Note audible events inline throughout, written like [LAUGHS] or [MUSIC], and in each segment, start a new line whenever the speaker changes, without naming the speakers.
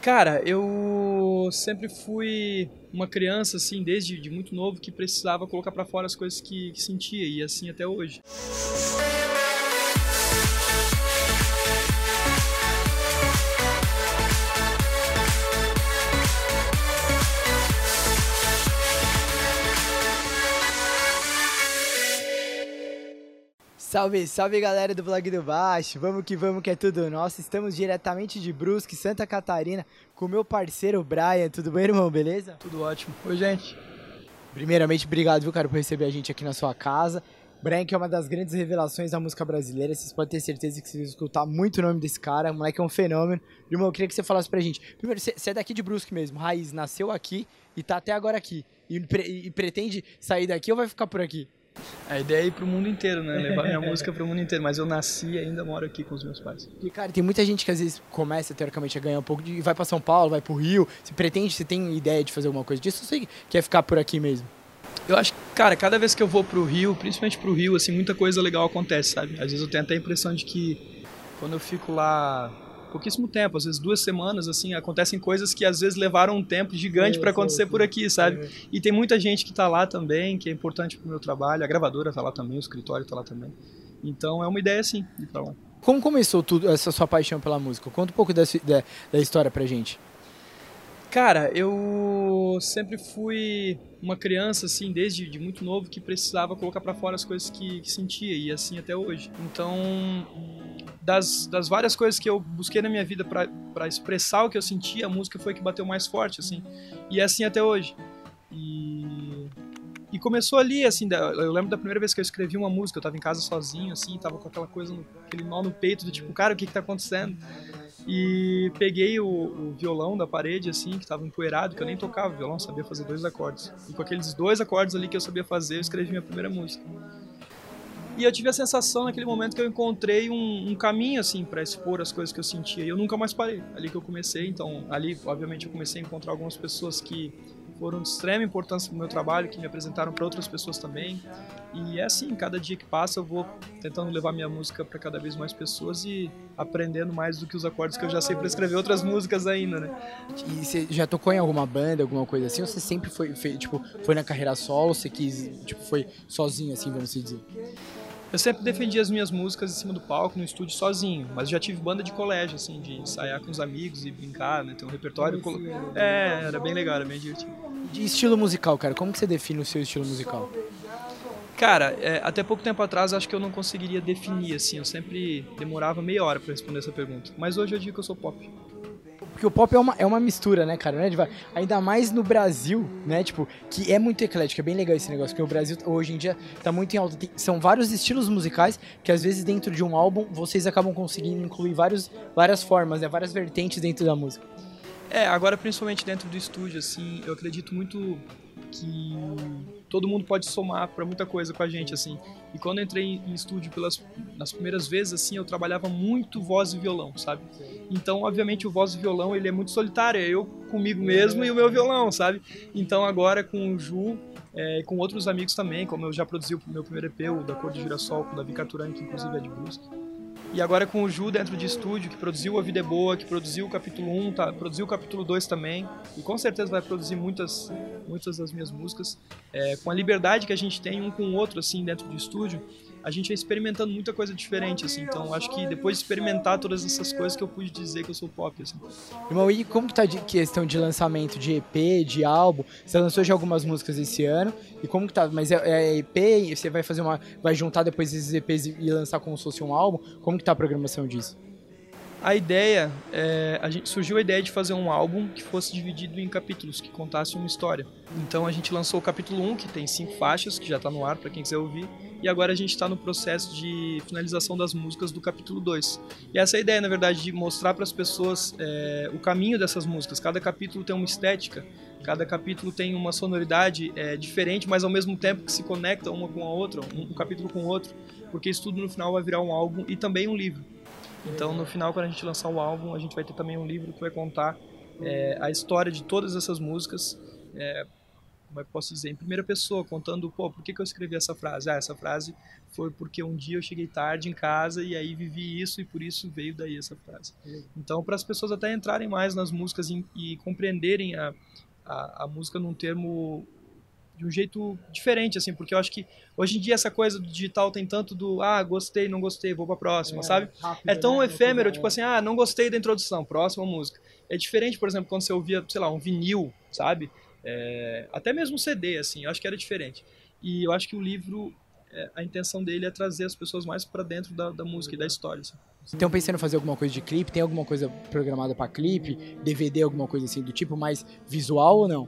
Cara, eu sempre fui uma criança, assim, desde de muito novo, que precisava colocar para fora as coisas que, que sentia, e assim até hoje.
Salve, salve galera do Blog do Baixo, vamos que vamos que é tudo nosso. Estamos diretamente de Brusque, Santa Catarina, com meu parceiro Brian. Tudo bem, irmão? Beleza?
Tudo ótimo. Oi, gente.
Primeiramente, obrigado, viu, cara, por receber a gente aqui na sua casa. Brian, que é uma das grandes revelações da música brasileira, vocês podem ter certeza que vocês vão escutar muito o nome desse cara. O moleque é um fenômeno. Irmão, eu queria que você falasse pra gente. Primeiro, você é daqui de Brusque mesmo, raiz, nasceu aqui e tá até agora aqui. E, pre e pretende sair daqui ou vai ficar por aqui?
A ideia é ir pro mundo inteiro, né? Levar minha [LAUGHS] música pro mundo inteiro. Mas eu nasci e ainda moro aqui com os meus pais.
E, cara, tem muita gente que às vezes começa, teoricamente, a ganhar um pouco de... Vai pra São Paulo, vai pro Rio. Se pretende, você tem ideia de fazer alguma coisa disso? Ou você quer ficar por aqui mesmo?
Eu acho que, cara, cada vez que eu vou pro Rio, principalmente pro Rio, assim, muita coisa legal acontece, sabe? Às vezes eu tenho até a impressão de que quando eu fico lá pouquíssimo tempo, às vezes duas semanas, assim, acontecem coisas que às vezes levaram um tempo gigante para acontecer por aqui, sabe? É. E tem muita gente que está lá também, que é importante para o meu trabalho, a gravadora está lá também, o escritório está lá também. Então é uma ideia, sim, de ir pra lá.
Como começou tudo essa sua paixão pela música? Conta um pouco dessa, da, da história pra gente.
Cara, eu sempre fui uma criança, assim, desde de muito novo, que precisava colocar para fora as coisas que, que, sentia, e assim até hoje. Então, das, das várias coisas que eu busquei na minha vida para expressar o que eu sentia, a música foi que bateu mais forte, assim. E é assim até hoje. E, e começou ali, assim, eu lembro da primeira vez que eu escrevi uma música, eu tava em casa sozinho, assim, tava com aquela coisa, aquele nó no peito, do tipo, cara, o que que tá acontecendo? E peguei o, o, violão da parede, assim, que estava empoeirado, que eu nem tocava violão, sabia fazer dois acordes. E com aqueles dois acordes ali que eu sabia fazer, eu escrevi minha primeira música. E eu tive a sensação naquele momento que eu encontrei um, um caminho, assim, para expor as coisas que eu sentia. E eu nunca mais parei. Ali que eu comecei, então, ali, obviamente, eu comecei a encontrar algumas pessoas que foram de extrema importância no meu trabalho, que me apresentaram para outras pessoas também. E é assim, cada dia que passa eu vou tentando levar minha música para cada vez mais pessoas e aprendendo mais do que os acordes que eu já sei para escrever outras músicas ainda, né?
E você já tocou em alguma banda, alguma coisa assim? Ou você sempre foi, foi tipo, foi na carreira solo, você quis, tipo, foi sozinho assim, vamos dizer?
Eu sempre defendi as minhas músicas em cima do palco, no estúdio, sozinho. Mas já tive banda de colégio, assim, de ensaiar com os amigos e brincar, né? Ter um repertório. É, era bem legal, era bem divertido.
De estilo musical, cara, como que você define o seu estilo musical?
Cara, é, até pouco tempo atrás acho que eu não conseguiria definir, assim. Eu sempre demorava meia hora para responder essa pergunta. Mas hoje eu digo que eu sou pop.
Porque o pop é uma, é uma mistura, né, cara? Né? Ainda mais no Brasil, né? Tipo, que é muito eclético, é bem legal esse negócio, porque o Brasil hoje em dia tá muito em alta. Tem, são vários estilos musicais que às vezes dentro de um álbum vocês acabam conseguindo incluir vários, várias formas, né? Várias vertentes dentro da música.
É, agora principalmente dentro do estúdio, assim, eu acredito muito que todo mundo pode somar para muita coisa com a gente, assim. E quando entrei em estúdio pelas nas primeiras vezes, assim, eu trabalhava muito voz e violão, sabe? Então, obviamente, o voz e violão, ele é muito solitário, é eu comigo mesmo e o meu violão, sabe? Então, agora com o Ju, é, com outros amigos também, como eu já produzi o meu primeiro EP, o da Cor de Girassol, com o Davi Caturani, que inclusive é de Brusque e agora com o Ju dentro de estúdio, que produziu A Vida é Boa, que produziu o capítulo 1, tá, produziu o capítulo 2 também. E com certeza vai produzir muitas, muitas das minhas músicas. É, com a liberdade que a gente tem um com o outro, assim, dentro de estúdio, a gente é experimentando muita coisa diferente, assim. Então, acho que depois de experimentar todas essas coisas que eu pude dizer que eu sou pop, assim.
Irmão, e como que tá de questão de lançamento de EP, de álbum? Você lançou já algumas músicas esse ano. E como que tá? Mas é, é EP? Você vai fazer uma... Vai juntar depois esses EPs e lançar como se fosse um álbum? Como que tá a programação disso?
A ideia, é, a gente, surgiu a ideia de fazer um álbum que fosse dividido em capítulos, que contasse uma história. Então a gente lançou o capítulo 1, que tem cinco faixas, que já está no ar para quem quiser ouvir, e agora a gente está no processo de finalização das músicas do capítulo 2. E essa é a ideia, na verdade, de mostrar para as pessoas é, o caminho dessas músicas. Cada capítulo tem uma estética, cada capítulo tem uma sonoridade é, diferente, mas ao mesmo tempo que se conecta uma com a outra, um, um capítulo com o outro, porque isso tudo no final vai virar um álbum e também um livro. Então, no final, quando a gente lançar o álbum, a gente vai ter também um livro que vai contar é, a história de todas essas músicas, é, como é que posso dizer, em primeira pessoa, contando, pô, por que, que eu escrevi essa frase? Ah, essa frase foi porque um dia eu cheguei tarde em casa e aí vivi isso e por isso veio daí essa frase. Então, para as pessoas até entrarem mais nas músicas e, e compreenderem a, a, a, música num termo de um jeito diferente, assim, porque eu acho que hoje em dia essa coisa do digital tem tanto do, ah, gostei, não gostei, vou pra próxima, é, sabe? Rápido, é tão né? efêmero, tipo assim, ah, não gostei da introdução, próxima música. É diferente, por exemplo, quando você ouvia, sei lá, um vinil, sabe? É, até mesmo CD, assim, eu acho que era diferente. E eu acho que o livro, é, a intenção dele é trazer as pessoas mais para dentro da, da, música e da história. Assim.
Estão pensando em fazer alguma coisa de clipe? Tem alguma coisa programada para clipe? DVD, alguma coisa assim do tipo mais visual ou não?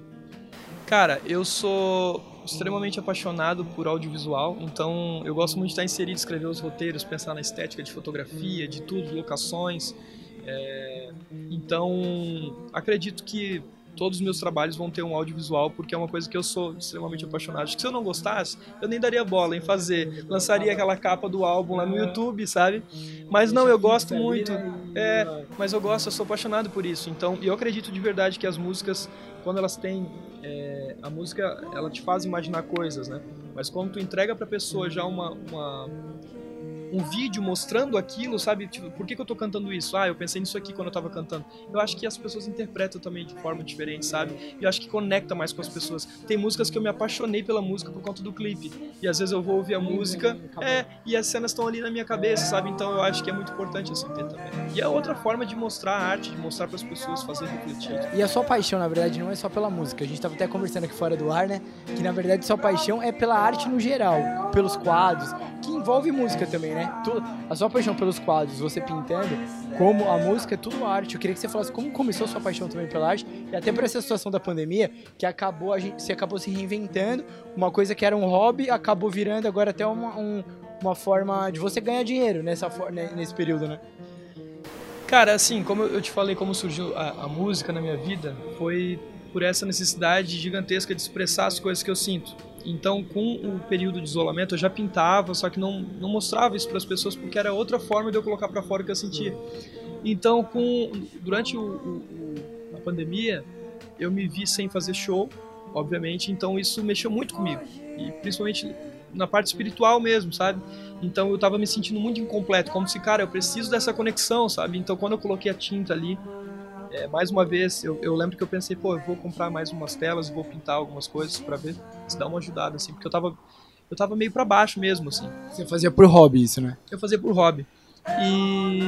Cara, eu sou extremamente apaixonado por audiovisual, então eu gosto muito de estar inserido, escrever os roteiros, pensar na estética de fotografia, de tudo, locações. É... Então, acredito que todos os meus trabalhos vão ter um audiovisual, porque é uma coisa que eu sou extremamente apaixonado. Acho que se eu não gostasse, eu nem daria bola em fazer. Lançaria aquela capa do álbum lá no YouTube, sabe? Mas não, eu gosto muito. É, mas eu gosto, eu sou apaixonado por isso. Então, eu acredito de verdade que as músicas, quando elas têm. É, a música, ela te faz imaginar coisas, né? Mas quando tu entrega pra pessoa já uma, uma um vídeo mostrando aquilo, sabe? Tipo, por que, que eu tô cantando isso? Ah, eu pensei nisso aqui quando eu tava cantando. Eu acho que as pessoas interpretam também de forma diferente, sabe? E eu acho que conecta mais com as pessoas. Tem músicas que eu me apaixonei pela música por conta do clipe. E às vezes eu vou ouvir a música, é, e as cenas estão ali na minha cabeça, sabe? Então eu acho que é muito importante assim ter também. E é outra forma de mostrar a arte, de mostrar para as pessoas, fazer refletir.
E a sua paixão, na verdade, não é só pela música. A gente tava até conversando aqui fora do ar, né? Que na verdade sua paixão é pela arte no geral, pelos quadros, que envolve música também, né? A sua paixão pelos quadros, você pintando, como a música, é tudo arte. Eu queria que você falasse como começou a sua paixão também pela arte, e até por essa situação da pandemia, que acabou, a gente, você acabou se reinventando, uma coisa que era um hobby, acabou virando agora até uma, um, uma forma de você ganhar dinheiro nessa, né, nesse período, né?
Cara, assim, como eu te falei, como surgiu a, a música na minha vida, foi por essa necessidade gigantesca de expressar as coisas que eu sinto. Então, com o período de isolamento, eu já pintava, só que não, não mostrava isso para as pessoas porque era outra forma de eu colocar para fora o que eu sentia. Então, com durante o, o, a pandemia, eu me vi sem fazer show, obviamente, então isso mexeu muito comigo. E principalmente na parte espiritual mesmo, sabe? Então eu tava me sentindo muito incompleto, como se, cara, eu preciso dessa conexão, sabe? Então quando eu coloquei a tinta ali, é, mais uma vez, eu, eu, lembro que eu pensei, pô, eu vou comprar mais umas telas, vou pintar algumas coisas para ver se dá uma ajudada, assim, porque eu tava, eu tava meio para baixo mesmo, assim.
Você fazia por hobby isso, né?
Eu fazia por hobby. E,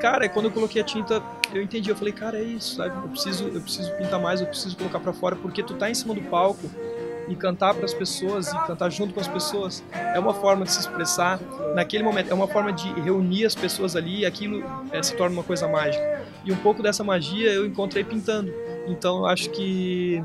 cara, quando eu coloquei a tinta, eu entendi, eu falei, cara, é isso, sabe? Eu preciso, eu preciso pintar mais, eu preciso colocar para fora, porque tu tá em cima do palco e cantar para as pessoas e cantar junto com as pessoas é uma forma de se expressar naquele momento, é uma forma de reunir as pessoas ali e aquilo é, se torna uma coisa mágica. E um pouco dessa magia eu encontrei pintando. Então eu acho que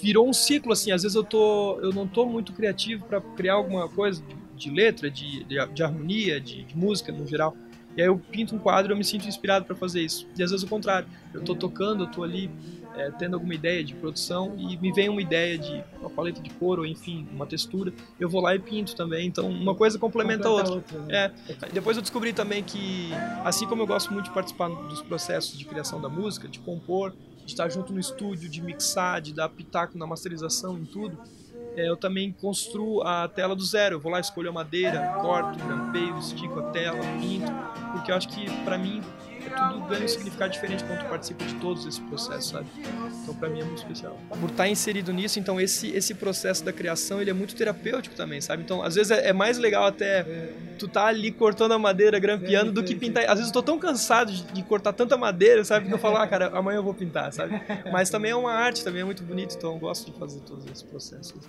virou um ciclo assim. Às vezes eu tô, eu não tô muito criativo para criar alguma coisa de, de letra, de, de, de harmonia, de, de, música no geral. E aí eu pinto um quadro eu me sinto inspirado para fazer isso. E às vezes o contrário. Eu tô tocando, eu tô ali é, tendo alguma ideia de produção e me vem uma ideia de uma paleta de cor ou enfim, uma textura, eu vou lá e pinto também. Então uma coisa complementa a outra. outra né? é. Depois eu descobri também que, assim como eu gosto muito de participar dos processos de criação da música, de compor, de estar junto no estúdio, de mixar, de dar pitaco na masterização, em tudo, é, eu também construo a tela do zero. Eu vou lá, escolho a madeira, corto, grampeio, estico a tela, pinto, porque eu acho que para mim tudo ganha um significado diferente quando tu participa de todos esses processos, sabe? Então para mim é muito especial. Por estar inserido nisso, então esse esse processo da criação, ele é muito terapêutico também, sabe? Então, às vezes é, é mais legal até tu tá ali cortando a madeira, grampeando, do que pintar. Às vezes eu tô tão cansado de, de cortar tanta madeira, sabe? Que eu falo, ah, cara, amanhã eu vou pintar, sabe? Mas também é uma arte, também é muito bonito, então eu gosto de fazer todos esses processos.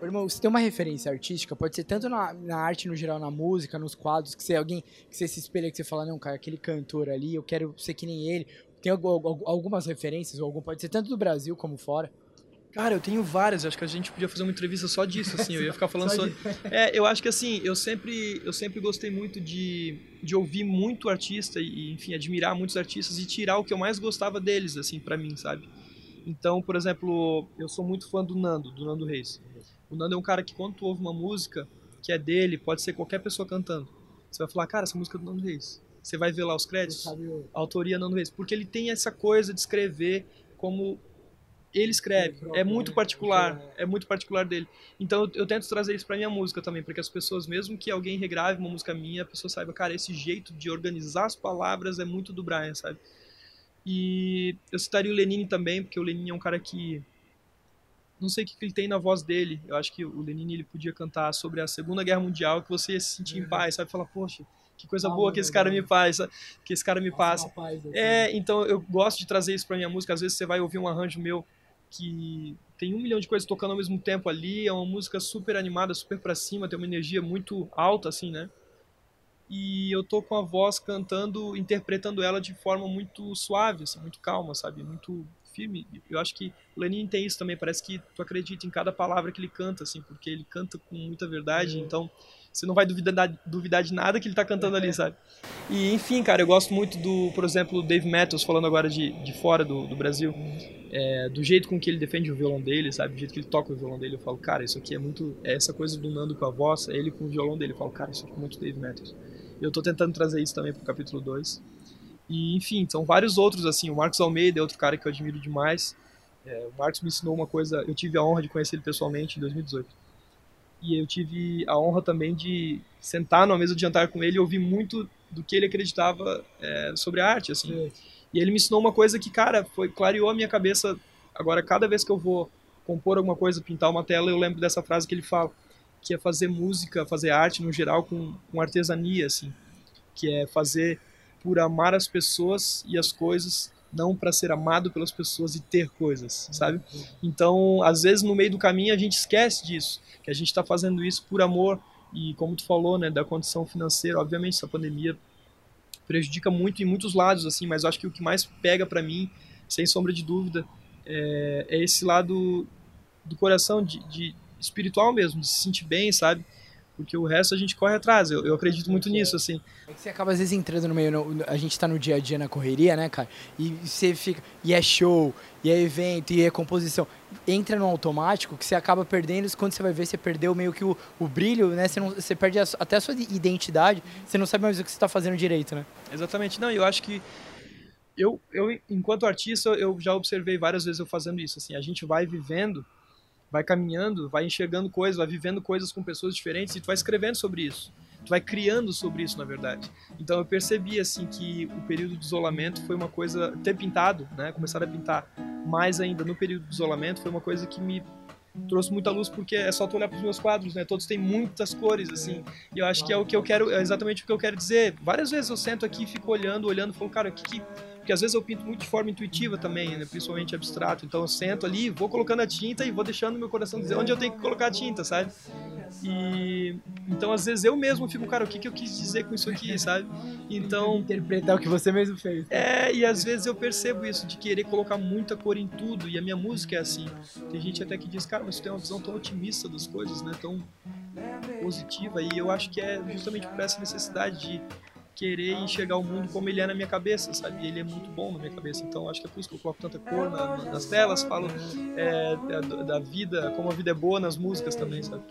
Ô, irmão, você tem uma referência artística, pode ser tanto na, na, arte no geral, na música, nos quadros, que você é alguém que você se espelha, que você fala, não, cara, aquele cantor ali, eu quero ser que nem ele. Tem algumas referências, ou algum, pode ser tanto do Brasil como fora.
Cara, eu tenho várias, acho que a gente podia fazer uma entrevista só disso, assim, eu ia ficar [LAUGHS] falando só... só... [LAUGHS] É, eu acho que assim, eu sempre, eu sempre gostei muito de, de ouvir muito artista e, enfim, admirar muitos artistas e tirar o que eu mais gostava deles, assim, para mim, sabe? Então, por exemplo, eu sou muito fã do Nando, do Nando Reis. O Nando é um cara que quando tu ouve uma música que é dele, pode ser qualquer pessoa cantando. Você vai falar, cara, essa música é do Nando Reis. Você vai ver lá os créditos, a autoria Nando Reis. Porque ele tem essa coisa de escrever como ele escreve. É muito particular, é muito particular dele. Então eu, eu tento trazer isso pra minha música também, para que as pessoas, mesmo que alguém regrave uma música minha, a pessoa saiba, cara, esse jeito de organizar as palavras é muito do Brian, sabe? E eu citaria o Lenine também, porque o Lenine é um cara que não sei o que, ele tem na voz dele. Eu acho que o Lenine ele podia cantar sobre a Segunda Guerra Mundial, que você ia se sentir em paz, sabe? Falar, poxa, que coisa boa que esse cara me faz, que esse cara me passa. É, então eu gosto de trazer isso pra minha música. Às vezes você vai ouvir um arranjo meu que tem um milhão de coisas tocando ao mesmo tempo ali, é uma música super animada, super pra cima, tem uma energia muito alta, assim, né? E eu tô com a voz cantando, interpretando ela de forma muito suave, assim, muito calma, sabe? Muito firme. Eu acho que o Lenin tem isso também, parece que tu acredita em cada palavra que ele canta, assim, porque ele canta com muita verdade, é. então você não vai duvidar, duvidar de nada que ele tá cantando ali, sabe? E, enfim, cara, eu gosto muito do, por exemplo, Dave Matthews, falando agora de, de fora do, do Brasil, é, do jeito com que ele defende o violão dele, sabe? Do jeito que ele toca o violão dele, eu falo, cara, isso aqui é muito. É essa coisa do Nando com a voz, é ele com o violão dele, eu falo, cara, isso aqui é muito Dave Matthews. Eu tô tentando trazer isso também pro capítulo 2. E, enfim, são vários outros, assim, o Marcos Almeida é outro cara que eu admiro demais. É, o Marcos me ensinou uma coisa, eu tive a honra de conhecer ele pessoalmente em 2018 e eu tive a honra também de sentar numa mesa de jantar com ele e ouvir muito do que ele acreditava é, sobre a arte, assim. É. E ele me ensinou uma coisa que, cara, foi clareou a minha cabeça. Agora, cada vez que eu vou compor alguma coisa, pintar uma tela, eu lembro dessa frase que ele fala, que é fazer música, fazer arte no geral com, com artesania, assim, que é fazer por amar as pessoas e as coisas não para ser amado pelas pessoas e ter coisas, sabe? Então, às vezes no meio do caminho a gente esquece disso, que a gente está fazendo isso por amor e como tu falou, né, da condição financeira, obviamente essa pandemia prejudica muito em muitos lados assim, mas acho que o que mais pega para mim, sem sombra de dúvida, é, é esse lado do coração de, de espiritual mesmo, de se sentir bem, sabe? Porque o resto a gente corre atrás. Eu, eu acredito muito nisso, assim.
É que você acaba às vezes entrando no meio, no, a gente tá no dia a dia na correria, né, cara? E você fica, e é show, e é evento, e é composição. Entra no automático que você acaba perdendo, quando você vai ver, você perdeu meio que o, o brilho, né? Você, não, você perde a, até a sua identidade, você não sabe mais o que você está fazendo direito, né?
Exatamente. Não, eu acho que eu, eu, enquanto artista, eu já observei várias vezes eu fazendo isso, assim, a gente vai vivendo vai caminhando, vai enxergando coisas, vai vivendo coisas com pessoas diferentes e tu vai escrevendo sobre isso. Tu vai criando sobre isso, na verdade. Então eu percebi assim que o período de isolamento foi uma coisa ter pintado, né, começar a pintar mais ainda no período de isolamento foi uma coisa que me trouxe muita luz porque é só tu olhar para os meus quadros, né? Todos têm muitas cores assim. E eu acho que é o que eu quero, é exatamente o que eu quero dizer. Várias vezes eu sento aqui e fico olhando, olhando, falo, cara, o que, que porque às vezes eu pinto muito de forma intuitiva também, né? principalmente abstrato. Então eu sento ali, vou colocando a tinta e vou deixando meu coração dizer onde eu tenho que colocar a tinta, sabe? E então às vezes eu mesmo fico, cara, o que, que eu quis dizer com isso aqui, sabe? Então
interpretar o que você mesmo fez.
É, e às vezes eu percebo isso de querer colocar muita cor em tudo e a minha música é assim. Tem gente até que diz, cara, mas você tem uma visão tão otimista das coisas, né? Tão positiva e eu acho que é justamente por essa necessidade de querer enxergar o mundo como ele é na minha cabeça, sabe? Ele é muito bom na minha cabeça. Então acho que é por isso que eu coloco tanta cor na, nas telas, falo é, da, da, vida, como a vida é boa nas músicas também, sabe?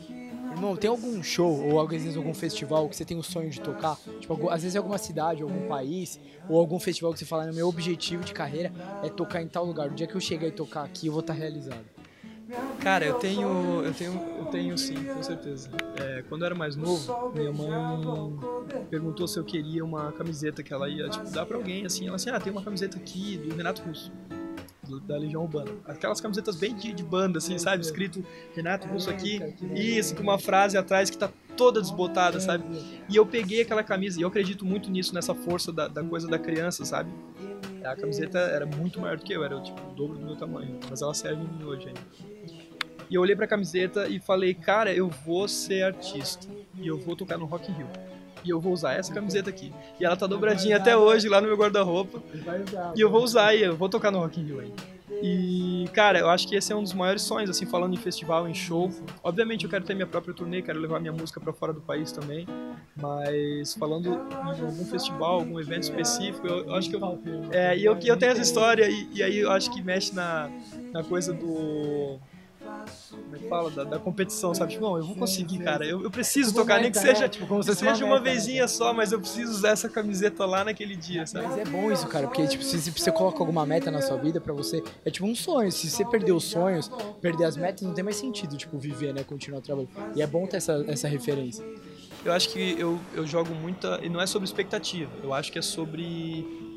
Irmão, tem algum show ou às vezes algum festival que você tem o sonho de tocar? Tipo, às vezes alguma cidade, algum país, ou algum festival que você fala, meu objetivo de carreira é tocar em tal lugar. O dia que eu chegar e tocar aqui, eu vou estar realizado.
Cara, eu tenho, eu tenho, eu tenho sim, com certeza. É, quando eu era mais novo, minha mãe perguntou se eu queria uma camiseta que ela ia tipo, dar para alguém, assim. Ela assim, ah, tem uma camiseta aqui do Renato Russo, do, da Legião Urbana. Aquelas camisetas bem de, de banda, assim, sabe? Escrito Renato Russo aqui, isso, com uma frase atrás que tá toda desbotada, sabe? E eu peguei aquela camisa, e eu acredito muito nisso, nessa força da, da coisa da criança, sabe? A camiseta era muito maior do que eu, era tipo o dobro do meu tamanho, mas ela serve em mim hoje ainda. E eu olhei pra camiseta e falei, cara, eu vou ser artista. E eu vou tocar no Rock in Rio. E eu vou usar essa camiseta aqui. E ela tá dobradinha até hoje lá no meu guarda-roupa. E eu vou usar e eu vou tocar no Rock in Rio ainda. E, cara, eu acho que esse é um dos maiores sonhos, assim, falando em festival, em show. Obviamente eu quero ter minha própria turnê, quero levar minha música para fora do país também. Mas falando em algum festival, algum evento específico, eu, eu acho que eu. É, e eu, eu tenho essa história, e, e aí eu acho que mexe na, na coisa do como é que fala? Da, da competição, sabe? Tipo, não, eu vou conseguir, cara. Eu, eu preciso tocar, nem que seja, tipo, como se seja uma né? vezinha só, mas eu preciso usar essa camiseta lá naquele dia, sabe?
Mas é bom isso, cara, porque tipo, se, se você coloca alguma meta na sua vida pra você, é tipo um sonho. Se você perder os sonhos, perder as metas, não tem mais sentido, tipo, viver, né? Continuar trabalhando. E é bom ter essa, essa referência.
Eu acho que eu, eu jogo muita. E não é sobre expectativa, eu acho que é sobre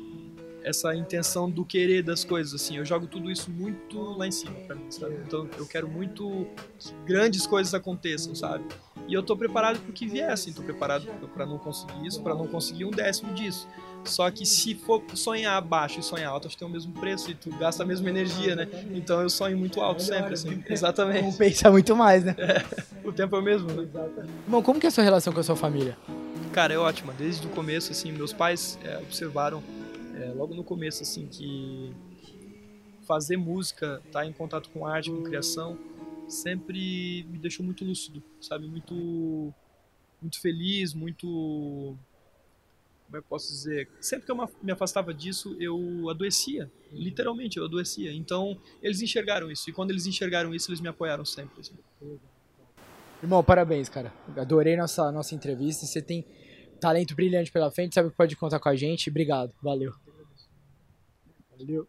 essa intenção do querer das coisas, assim. Eu jogo tudo isso muito lá em cima pra mim, sabe? Então eu quero muito que grandes coisas aconteçam, sabe? E eu tô preparado pro que vier, assim. Tô preparado para não conseguir isso, para não conseguir um décimo disso. Só que se for sonhar baixo e sonhar alto, acho que tem o mesmo preço e tu gasta a mesma energia, né? Então eu sonho muito alto sempre, assim. Exatamente.
Compensa muito mais, né? [LAUGHS]
É, o tempo é o mesmo, né?
Irmão, como que é a sua relação com a sua família?
Cara, é ótima. Desde o começo, assim, meus pais é, observaram é, logo no começo, assim, que fazer música, estar tá em contato com arte, com criação, sempre me deixou muito lúcido, sabe? Muito, muito feliz, muito. Como é eu posso dizer? Sempre que eu me afastava disso, eu adoecia. Literalmente, eu adoecia. Então, eles enxergaram isso. E quando eles enxergaram isso, eles me apoiaram sempre. Assim.
Irmão, parabéns, cara. Adorei nossa, nossa entrevista. Você tem talento brilhante pela frente, sabe que pode contar com a gente. Obrigado, valeu. 六。